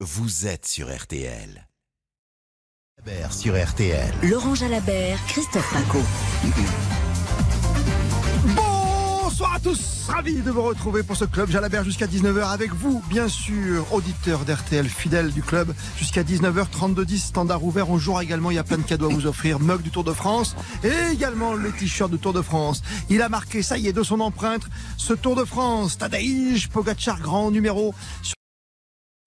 Vous êtes sur RTL. Jalabert sur RTL. Laurent Jalabert, Christophe Paco. Bonsoir à tous, ravi de vous retrouver pour ce club Jalabert jusqu'à 19h avec vous, bien sûr, auditeurs d'RTL, fidèles du club, jusqu'à 19h, 32-10, standard ouvert. On jouera également, il y a plein de cadeaux à vous offrir, mug du Tour de France et également le t-shirt du Tour de France. Il a marqué, ça y est, de son empreinte, ce Tour de France, Tadej Pogacar, grand numéro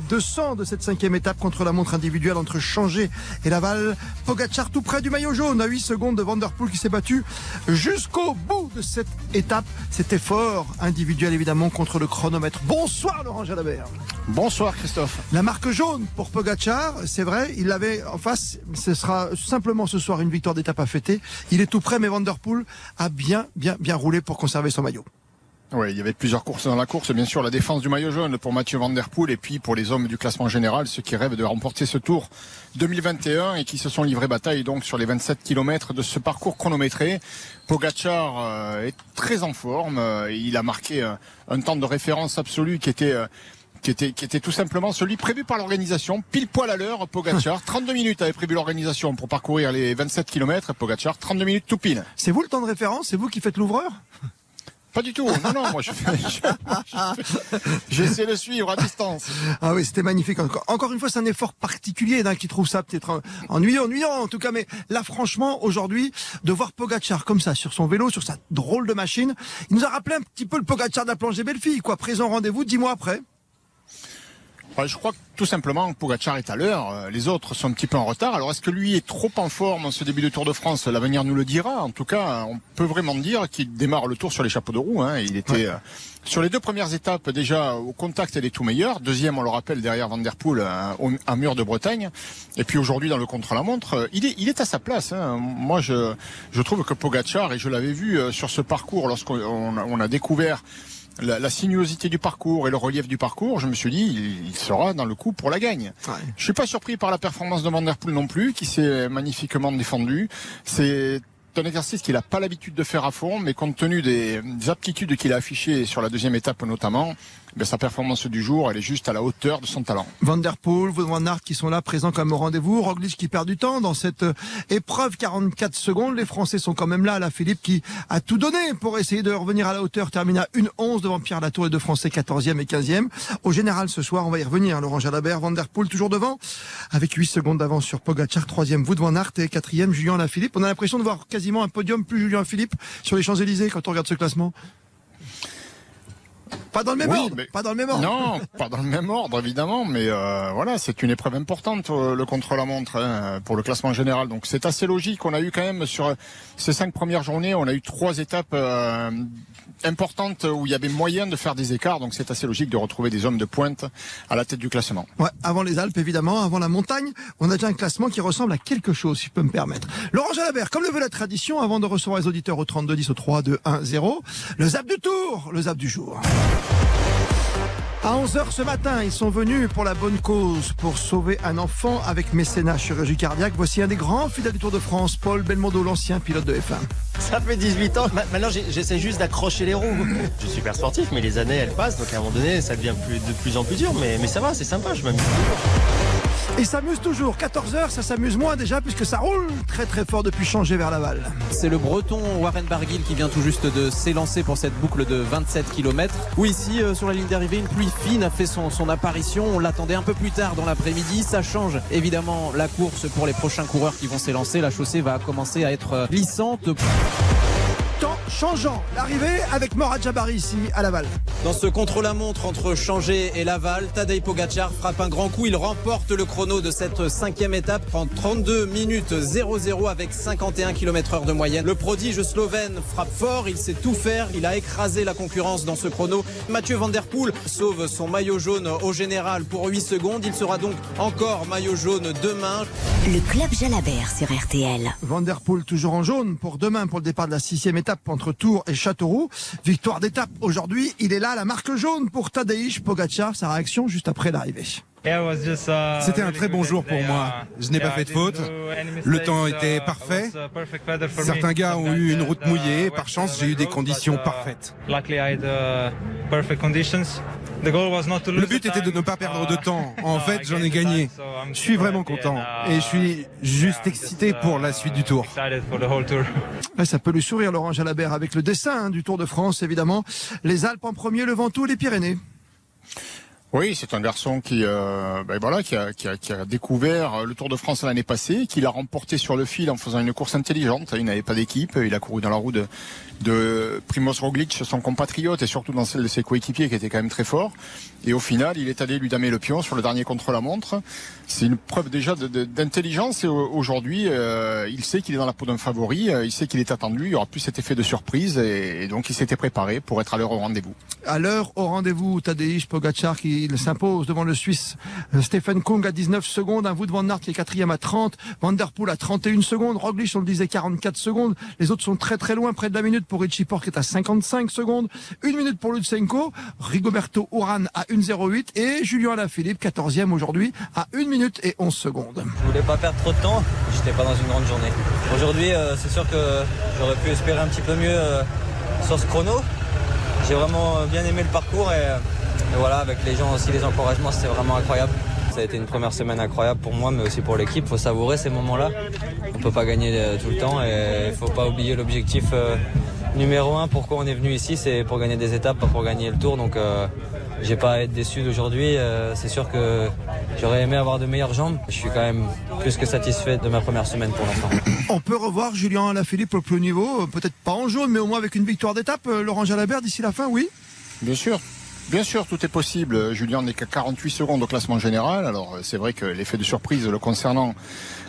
200 de cette cinquième étape contre la montre individuelle entre Changé et Laval. Pogacar tout près du maillot jaune à 8 secondes de Vanderpool qui s'est battu jusqu'au bout de cette étape. Cet effort individuel évidemment contre le chronomètre. Bonsoir Laurent Jalabert. Bonsoir Christophe. La marque jaune pour Pogacar, c'est vrai, il l'avait en face. Ce sera simplement ce soir une victoire d'étape à fêter. Il est tout près mais Vanderpool a bien bien bien roulé pour conserver son maillot. Oui, il y avait plusieurs courses dans la course. Bien sûr, la défense du maillot jaune pour Mathieu Van Der Poel et puis pour les hommes du classement général, ceux qui rêvent de remporter ce tour 2021 et qui se sont livrés bataille donc sur les 27 km de ce parcours chronométré. Pogacar euh, est très en forme. Euh, il a marqué euh, un temps de référence absolu qui était qui était, qui était tout simplement celui prévu par l'organisation, pile poil à l'heure, Pogacar. 32 minutes avait prévu l'organisation pour parcourir les 27 km, Pogacar, 32 minutes tout pile. C'est vous le temps de référence? C'est vous qui faites l'ouvreur? Pas du tout. Non, non, moi je j'essaie de suivre à distance. Ah oui, c'était magnifique. Encore, une fois, c'est un effort particulier d'un qui trouve ça peut-être ennuyant, ennuyant en tout cas. Mais là, franchement, aujourd'hui, de voir Pogacar comme ça sur son vélo, sur sa drôle de machine, il nous a rappelé un petit peu le Pogacar de la plongée Bellefille, quoi. Présent rendez-vous dix mois après. Je crois que tout simplement Pogacar est à l'heure, euh, les autres sont un petit peu en retard. Alors est-ce que lui est trop en forme en ce début de Tour de France? L'avenir nous le dira. En tout cas, on peut vraiment dire qu'il démarre le Tour sur les chapeaux de roue. Hein. Il était euh, sur les deux premières étapes déjà au contact les tout meilleurs. Deuxième, on le rappelle, derrière Van Der Poel à, euh, Mur de Bretagne. Et puis aujourd'hui dans le contre-la-montre, il est, il est à sa place. Hein. Moi, je, je trouve que Pogacar, et je l'avais vu sur ce parcours lorsqu'on on a découvert la, la, sinuosité du parcours et le relief du parcours, je me suis dit, il, sera dans le coup pour la gagne. Ouais. Je suis pas surpris par la performance de Van Der Poel non plus, qui s'est magnifiquement défendu. C'est un exercice qu'il n'a pas l'habitude de faire à fond, mais compte tenu des, des aptitudes qu'il a affichées sur la deuxième étape notamment, ben, sa performance du jour, elle est juste à la hauteur de son talent. Van der Poel, qui sont là présents comme au rendez-vous, Roglic qui perd du temps dans cette euh, épreuve 44 secondes. Les Français sont quand même là, la Philippe qui a tout donné pour essayer de revenir à la hauteur, termine à 1-11 devant Pierre Latour et deux Français 14e et 15e. Au général ce soir, on va y revenir. Laurent Jalabert, Van toujours devant avec 8 secondes d'avance sur Pogacar, 3e Wout Van Aert et 4e Julien Lafilippe. On a l'impression de voir quasiment un podium plus Julien Philippe sur les Champs-Élysées quand on regarde ce classement. Pas dans le même oui, ordre. Mais... Pas dans le même ordre. Non, pas dans le même ordre, évidemment. Mais euh, voilà, c'est une épreuve importante, euh, le contre-la-montre, hein, pour le classement général. Donc c'est assez logique. On a eu quand même, sur ces cinq premières journées, on a eu trois étapes euh, importantes où il y avait moyen de faire des écarts. Donc c'est assez logique de retrouver des hommes de pointe à la tête du classement. Ouais, avant les Alpes, évidemment, avant la montagne, on a déjà un classement qui ressemble à quelque chose, si je peux me permettre. Laurent Jalabert, comme le veut la tradition, avant de recevoir les auditeurs au 32 10 au 3 2 1 0, le zap du tour, le zap du jour. À 11h ce matin, ils sont venus pour la bonne cause, pour sauver un enfant avec mécénat chirurgie cardiaque. Voici un des grands fidèles du Tour de France, Paul Belmondo, l'ancien pilote de F1. Ça fait 18 ans. Maintenant, j'essaie juste d'accrocher les roues. Je suis super sportif, mais les années, elles passent. Donc, à un moment donné, ça devient de plus en plus dur. Mais, mais ça va, c'est sympa, je m'amuse il s'amuse toujours. 14h, ça s'amuse moins déjà puisque ça roule très très fort depuis changer vers Laval. C'est le breton Warren Barguil qui vient tout juste de s'élancer pour cette boucle de 27 km. Où ici, euh, sur la ligne d'arrivée, une pluie fine a fait son, apparition. On l'attendait un peu plus tard dans l'après-midi. Ça change évidemment la course pour les prochains coureurs qui vont s'élancer. La chaussée va commencer à être glissante temps changeant. L'arrivée avec Morad Jabari ici à Laval. Dans ce contre-la-montre entre Changé et Laval, Tadej Pogacar frappe un grand coup. Il remporte le chrono de cette cinquième étape en 32 minutes 0-0 avec 51 km heure de moyenne. Le prodige slovène frappe fort. Il sait tout faire. Il a écrasé la concurrence dans ce chrono. Mathieu Van Der Poel sauve son maillot jaune au général pour 8 secondes. Il sera donc encore maillot jaune demain. Le club Jalabert sur RTL. Van Der Poel toujours en jaune pour demain pour le départ de la sixième étape entre Tours et Châteauroux. Victoire d'étape aujourd'hui. Il est là, la marque jaune pour Tadej Pogacar. Sa réaction juste après l'arrivée. C'était un très bon jour pour moi. Je n'ai pas fait de faute. Le temps était parfait. Certains gars ont eu une route mouillée. Par chance, j'ai eu des conditions parfaites. Le but était de ne pas perdre de temps. En fait, j'en ai gagné. Je suis vraiment content et je suis juste excité pour la suite du tour. ça peut lui sourire Laurent Jalabert avec le dessin hein, du Tour de France évidemment. Les Alpes en premier, le Ventoux, les Pyrénées. Oui, c'est un garçon qui, euh, ben voilà, qui a, qui, a, qui a, découvert le Tour de France l'année passée, qui l'a remporté sur le fil en faisant une course intelligente. Il n'avait pas d'équipe, il a couru dans la roue de, de Primoz Roglic, son compatriote, et surtout dans celle de ses coéquipiers qui était quand même très fort. Et au final, il est allé lui damer le pion sur le dernier contre-la-montre. C'est une preuve déjà d'intelligence. Et aujourd'hui, euh, il sait qu'il est dans la peau d'un favori, euh, il sait qu'il est attendu, il y aura plus cet effet de surprise, et, donc il s'était préparé pour être à l'heure au rendez-vous. À l'heure au rendez-vous, Tadej Pogacar qui il s'impose devant le Suisse euh, Stephen Kung à 19 secondes, un Wood van Aert qui est quatrième à 30, Van Der Poel à 31 secondes, Roglic on le disait 44 secondes, les autres sont très très loin, près de la minute pour Richie Porte qui est à 55 secondes, une minute pour Lutsenko, Rigoberto Uran à 1,08 et Julien Alaphilippe 14e aujourd'hui à 1 minute et 11 secondes. Je voulais pas perdre trop de temps, j'étais pas dans une grande journée. Aujourd'hui euh, c'est sûr que j'aurais pu espérer un petit peu mieux euh, sur ce chrono. J'ai vraiment bien aimé le parcours et et voilà, avec les gens aussi, les encouragements, c'était vraiment incroyable. Ça a été une première semaine incroyable pour moi, mais aussi pour l'équipe. Il faut savourer ces moments-là. On ne peut pas gagner euh, tout le temps et il ne faut pas oublier l'objectif euh, numéro un. Pourquoi on est venu ici, c'est pour gagner des étapes, pas pour gagner le tour. Donc, euh, j'ai pas à être déçu d'aujourd'hui. c'est sûr que j'aurais aimé avoir de meilleures jambes. Je suis quand même plus que satisfait de ma première semaine pour l'instant. On peut revoir Julien Alaphilippe au plus haut niveau, peut-être pas en jaune, mais au moins avec une victoire d'étape. Laurent Jalabert d'ici la fin, oui? Bien sûr. Bien sûr, tout est possible. Julien n'est qu'à 48 secondes au classement général. Alors c'est vrai que l'effet de surprise le concernant,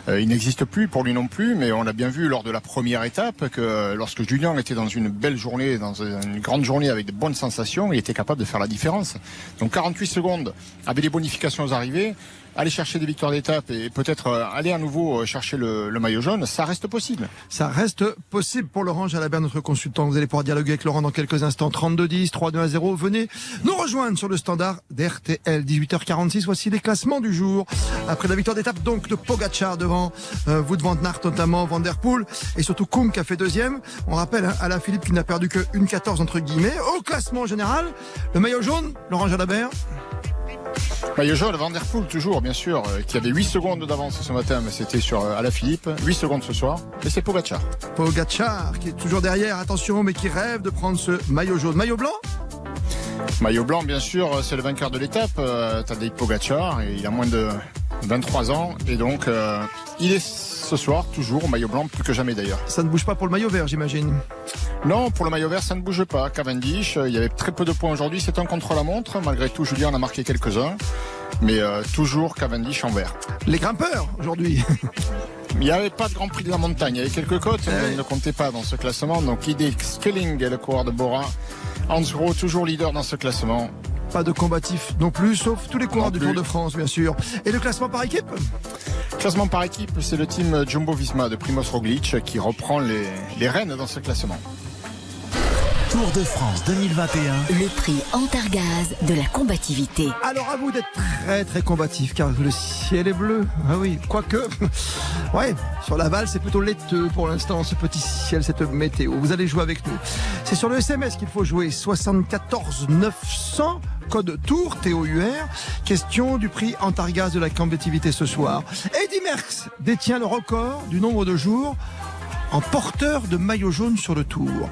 euh, il n'existe plus pour lui non plus, mais on l'a bien vu lors de la première étape que lorsque Julien était dans une belle journée, dans une grande journée avec de bonnes sensations, il était capable de faire la différence. Donc 48 secondes avec des bonifications aux arrivées, aller chercher des victoires d'étape et peut-être euh, aller à nouveau euh, chercher le, maillot jaune, ça reste possible. Ça reste possible pour Laurent Jalabert, notre consultant. Vous allez pouvoir dialoguer avec Laurent dans quelques instants. 32-10, 3-2 0. Venez nous rejoindre sur le standard d'RTL. 18h46, voici les classements du jour. Après la victoire d'étape donc de Pogacar devant euh, Wout van Aert notamment, Van Der Poel et surtout Kung qui a fait deuxième. On rappelle hein, Alain Philippe qui n'a perdu que une 14 entre guillemets. Au classement général, le maillot jaune, Laurent Jalabert. Maillot jaune, Van Der Poel toujours, bien sûr, euh, qui avait 8 secondes d'avance ce matin, mais c'était sur euh, Alaphilippe. 8 secondes ce soir. Et c'est Pogacar. Pogacar, qui est toujours derrière, attention, mais qui rêve de prendre ce maillot jaune. Maillot blanc Maillot blanc, bien sûr, euh, c'est le vainqueur de l'étape, euh, Tadej Pogacar, et il a moins de 23 ans, et donc il est ce soir toujours au maillot blanc, plus que jamais d'ailleurs. Ça ne bouge pas pour le maillot vert, j'imagine Non, pour le maillot vert, ça ne bouge pas. Cavendish, il y avait très peu de points aujourd'hui, c'est un contre la montre. Malgré tout, Julien en a marqué quelques-uns, mais euh, toujours Cavendish en vert. Les grimpeurs aujourd'hui Il n'y avait pas de Grand Prix de la montagne. Il y avait quelques côtes, mais ils ne comptaient pas dans ce classement. Donc, Idé Skelling est le coureur de Bora. Hans toujours leader dans ce classement. Pas de combatif non plus, sauf tous les coureurs du Tour de France, bien sûr. Et le classement par équipe Classement par équipe, c'est le team Jumbo Visma de Primoz Roglic qui reprend les, les rênes dans ce classement. Tour de France 2021. Le prix Antargaz de la combativité. Alors à vous d'être très très combatif car le ciel est bleu. Ah oui, quoique. Ouais, sur la balle c'est plutôt laiteux pour l'instant ce petit ciel, cette météo. Vous allez jouer avec nous. C'est sur le SMS qu'il faut jouer 74 900 code Tour TOUR. Question du prix Antargaz de la combativité ce soir. Eddie Merckx détient le record du nombre de jours en porteur de maillot jaune sur le Tour.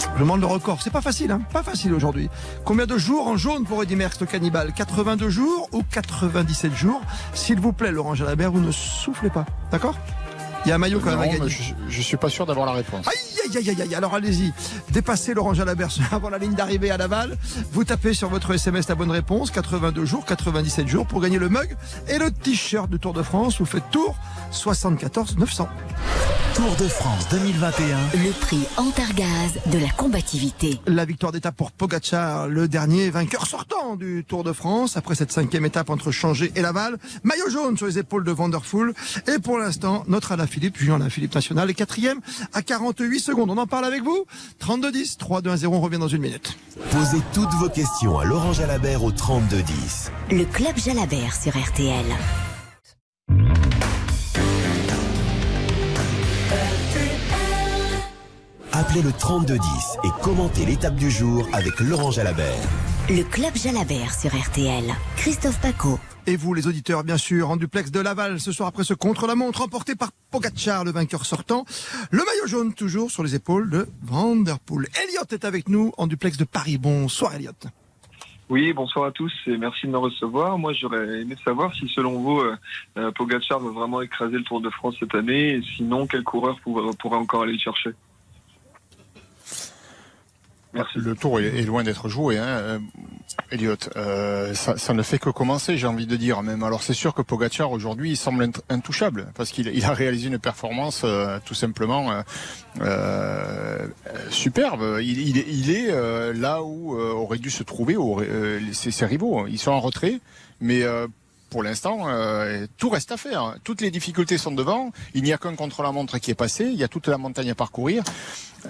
Je demande le record. C'est pas facile, hein Pas facile aujourd'hui. Combien de jours en jaune pour Eddie Merckx, le cannibale? 82 jours ou 97 jours? S'il vous plaît, Laurent Jalabert, vous ne soufflez pas. D'accord? Il y a un maillot quand même à gagner. Je, je, suis pas sûr d'avoir la réponse. Aïe, aïe, aïe, aïe. Alors allez-y. Dépassez Laurent Jalabert avant la ligne d'arrivée à Laval. Vous tapez sur votre SMS la bonne réponse. 82 jours, 97 jours pour gagner le mug et le t-shirt du Tour de France. Vous faites tour 74 900. Tour de France 2021. Le prix Antargaz de la combativité. La victoire d'étape pour Pogacar, le dernier vainqueur sortant du Tour de France après cette cinquième étape entre Changé et Laval. Maillot jaune sur les épaules de Vanderpool. Et pour l'instant, notre Alain Philippe, Julien Alain Philippe national, est quatrième à 48 secondes. On en parle avec vous 32-10, 3-2-1-0, on revient dans une minute. Posez toutes vos questions à Laurent Jalabert au 32-10. Le club Jalabert sur RTL. Appelez le 3210 et commentez l'étape du jour avec Laurent Jalabert. Le club Jalabert sur RTL. Christophe Paco. Et vous, les auditeurs, bien sûr, en duplex de Laval, ce soir après ce contre-la-montre remporté par Pogacar, le vainqueur sortant. Le maillot jaune toujours sur les épaules de Vanderpool. Elliot est avec nous en duplex de Paris. Bonsoir, Elliot. Oui, bonsoir à tous et merci de me recevoir. Moi, j'aurais aimé savoir si, selon vous, euh, euh, Pogacar va vraiment écraser le Tour de France cette année et sinon, quel coureur pourrait, pourrait encore aller le chercher? Le tour est, loin d'être joué, hein, euh, Elliot. Euh, ça, ne fait que commencer, j'ai envie de dire. Même alors, c'est sûr que Pogacar aujourd'hui, il semble intouchable parce qu'il a réalisé une performance euh, tout simplement superbe. Il, est là où aurait dû se trouver ses, rivaux. Ils sont en retrait, mais pour l'instant, tout reste à faire. Toutes les difficultés sont devant. Il n'y a qu'un contre-la-montre qui est passé. Il y a toute la montagne à parcourir.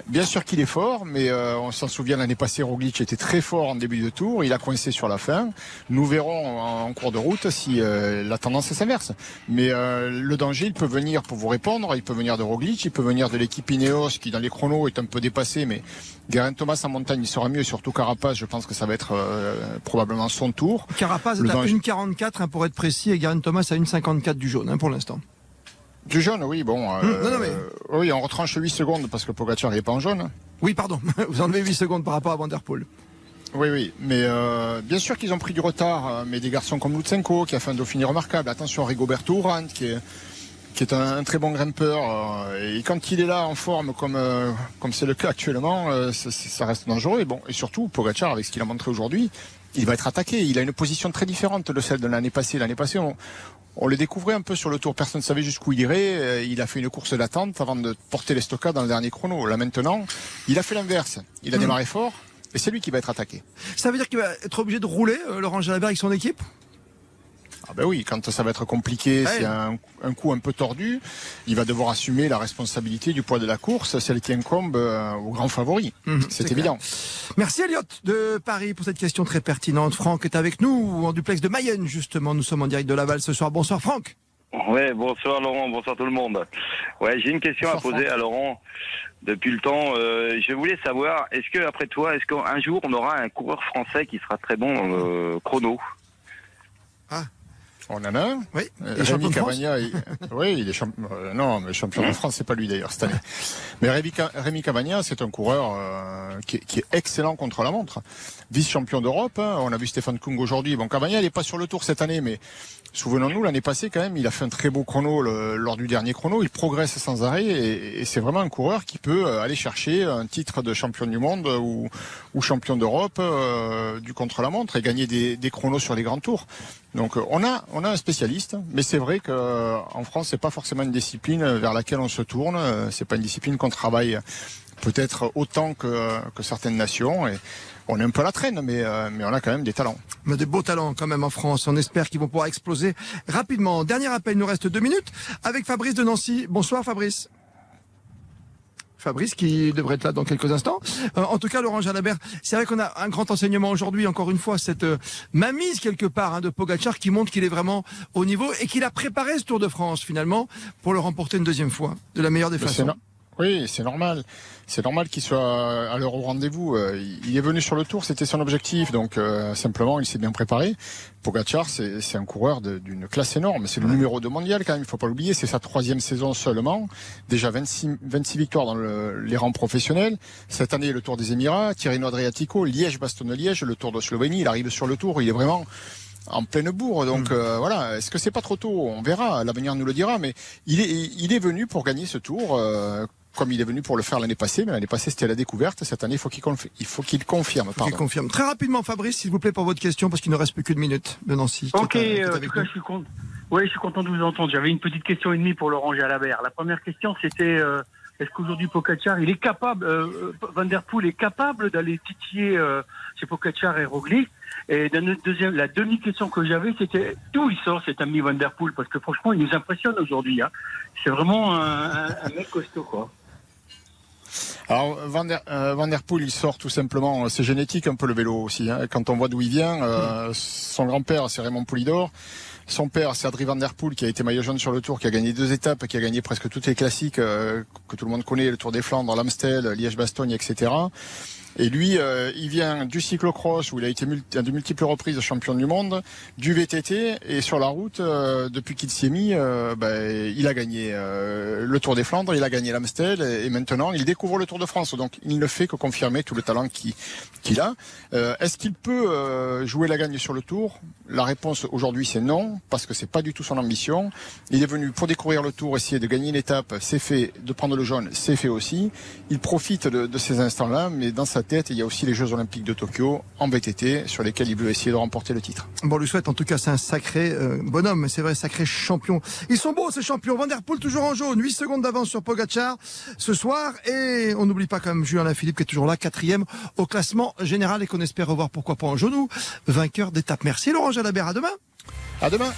Bien sûr qu'il est fort, mais euh, on s'en souvient l'année passée, Roglic était très fort en début de tour, il a coincé sur la fin. Nous verrons en, cours de route si euh, la tendance s'inverse. Mais euh, le danger, il peut venir pour vous répondre, il peut venir de Roglic, il peut venir de l'équipe Ineos qui dans les chronos est un peu dépassé, mais Geraint Thomas en montagne, il sera mieux, surtout Carapaz, je pense que ça va être probablement son tour. Carapaz est à 1,44 hein, pour être précis, et Geraint Thomas à 1,54 du jaune hein, pour l'instant. Du jaune, oui, bon. Euh, non, non, mais... Oui, on retranche 8 secondes parce que Pogacar n'est pas en jaune. Oui, pardon. Vous enlevez 8 secondes par rapport à Vanderpool. Oui, oui, mais euh, bien sûr qu'ils ont pris du retard, euh, mais des garçons comme Lutsenko, qui a fait un Dauphiné remarquable. Attention, Rigoberto Urán, qui est, qui est un, très bon grimpeur. et quand il est là en forme, comme comme c'est le cas actuellement, ça, reste dangereux. Et bon, et surtout, Pogacar, avec ce qu'il a montré aujourd'hui, il va être attaqué. Il a une position très différente de celle de l'année passée. L'année passée, on, on le découvrait un peu sur le tour. Personne ne savait jusqu'où il irait. Euh, il a fait une course d'attente avant de porter les stockades dans le dernier chrono. Là maintenant, il a fait l'inverse. Il a hmm. démarré fort et c'est lui qui va être attaqué. Ça veut dire qu'il va être obligé de rouler, euh, Laurent Jalabert, avec son équipe? Ah ben oui, quand ça va être compliqué, c'est un, coup un peu tordu, il va devoir assumer la responsabilité du poids de la course, celle qui incombe euh, au grand favori. Mhm, c'est évident. Merci Elliot de Paris pour cette question très pertinente. Franck est avec nous en duplex de Mayenne justement. Nous sommes en direct de Laval ce soir. Bonsoir Franck. Ouais, bonsoir Laurent, bonsoir tout le monde. Ouais, j'ai une question à poser à Laurent depuis le temps. Euh, je voulais savoir, est-ce que après toi, est-ce qu'un jour on aura un coureur français qui sera très bon euh, chrono? Ah, on en a un Oui. Euh, Rémi Cavagna, oui, il est champion. Euh, non, mais champion de France, c'est pas lui d'ailleurs cette année. Mais Rémi, Rémi Cavagna, c'est un coureur euh, qui, est excellent contre la montre. Vice-champion d'Europe. Hein. On a vu Stéphane Kung aujourd'hui. Bon, Cavagna, il est pas sur le tour cette année, mais souvenons-nous, l'année passée quand même, il a fait un très beau chrono lors du dernier chrono. Il progresse sans arrêt et, c'est vraiment un coureur qui peut aller chercher un titre de champion du monde ou, champion d'Europe du contre-la-montre et gagner des, chronos sur les grands tours. Donc on a on a un spécialiste, mais c'est vrai qu'en euh, France c'est pas forcément une discipline vers laquelle on se tourne. Euh, c'est pas une discipline qu'on travaille peut-être autant que, que certaines nations. Et on est un peu à la traîne, mais, euh, mais on a quand même des talents. A des beaux talents quand même en France. On espère qu'ils vont pouvoir exploser rapidement. Dernier appel, il nous reste deux minutes avec Fabrice de Nancy. Bonsoir Fabrice. Fabrice qui devrait être là dans quelques instants. Euh, en tout cas, Laurent Jalabert, c'est vrai qu'on a un grand enseignement aujourd'hui, encore une fois, cette euh, mamise quelque part hein, de Pogachar qui montre qu'il est vraiment au niveau et qu'il a préparé ce Tour de France finalement pour le remporter une deuxième fois de la meilleure des façons. Oui, c'est normal. C'est normal qu'il soit à l'heure au rendez-vous. Euh, il est venu sur le tour, c'était son objectif. Donc euh, simplement, il s'est bien préparé. Pogacar, c'est un coureur d'une classe énorme. C'est le numéro 2 mondial quand même, il faut pas l'oublier. C'est sa troisième saison seulement. Déjà 26, 26 victoires dans les rangs professionnels. Cette année, le Tour des Émirats, Tirreno Adriatico, Liège-Bastogne-Liège, le Tour de Slovénie. Il arrive sur le Tour. Il est vraiment en pleine bourre. Donc mm. euh, voilà, est-ce que c'est pas trop tôt? On verra, l'avenir nous le dira. Mais il est, il est venu pour gagner ce tour. Euh, comme il est venu pour le faire l'année passée, mais l'année passée c'était la découverte. Cette année, il faut qu'il confirme. Il faut qu'il confirme. Qu'il confirme. Très rapidement, Fabrice, s'il vous plaît, pour votre question, parce qu'il ne reste plus qu'une minute de Nancy. Ok, euh, en tout cas, je suis content. Oui, je suis content de vous entendre. J'avais une petite question et demie pour Laurent Jalabert. La première question, c'était euh, est-ce qu'aujourd'hui Pocacar, il est capable, euh, Van der Poel est capable d'aller titiller euh, chez Pocacar et Roglic Et deuxième, la demi-question que j'avais, c'était d'où il sort cet ami Van der Poel? Parce que franchement, il nous impressionne aujourd'hui. Hein. C'est vraiment un, un mec costaud, quoi. Alors Van der, euh, Van der Poel, il sort tout simplement, euh, c'est génétique un peu le vélo aussi. Hein. Quand on voit d'où il vient, euh, son grand-père c'est Raymond Poulidor. Son père, c'est Adrien Van Der Poel, qui a été maillot jaune sur le Tour, qui a gagné deux étapes, qui a gagné presque toutes les classiques que tout le monde connaît, le Tour des Flandres, l'Amstel, Liège-Bastogne, etc. Et lui, euh, il vient du cyclocross où il a été à de multiples reprises champion du monde, du VTT et sur la route, euh, depuis qu'il s'y est mis, euh, ben, il a gagné le Tour des Flandres, il a gagné l'Amstel et, maintenant il découvre le Tour de France. Donc il ne fait que confirmer tout le talent qu'il a. Est-ce qu'il peut jouer la gagne sur le Tour? La réponse aujourd'hui c'est non parce que c'est pas du tout son ambition. Il est venu pour découvrir le Tour, essayer de gagner une étape, c'est fait. De prendre le jaune, c'est fait aussi. Il profite de, de ces instants-là, mais dans sa tête, il y a aussi les Jeux Olympiques de Tokyo en VTT sur lesquels il veut essayer de remporter le titre. Bon, on lui souhaite en tout cas, c'est un sacré euh, bonhomme, c'est vrai, sacré champion. Ils sont beaux ces champions. Van Der Poel toujours en jaune, 8 secondes d'avance sur Pogacar ce soir. Et on n'oublie pas quand même Julien Philippe qui est toujours là, quatrième au classement général et qu'on espère revoir pourquoi pas en genou, vainqueur d'étape. Merci Laurent Jalabert, à demain. À demain.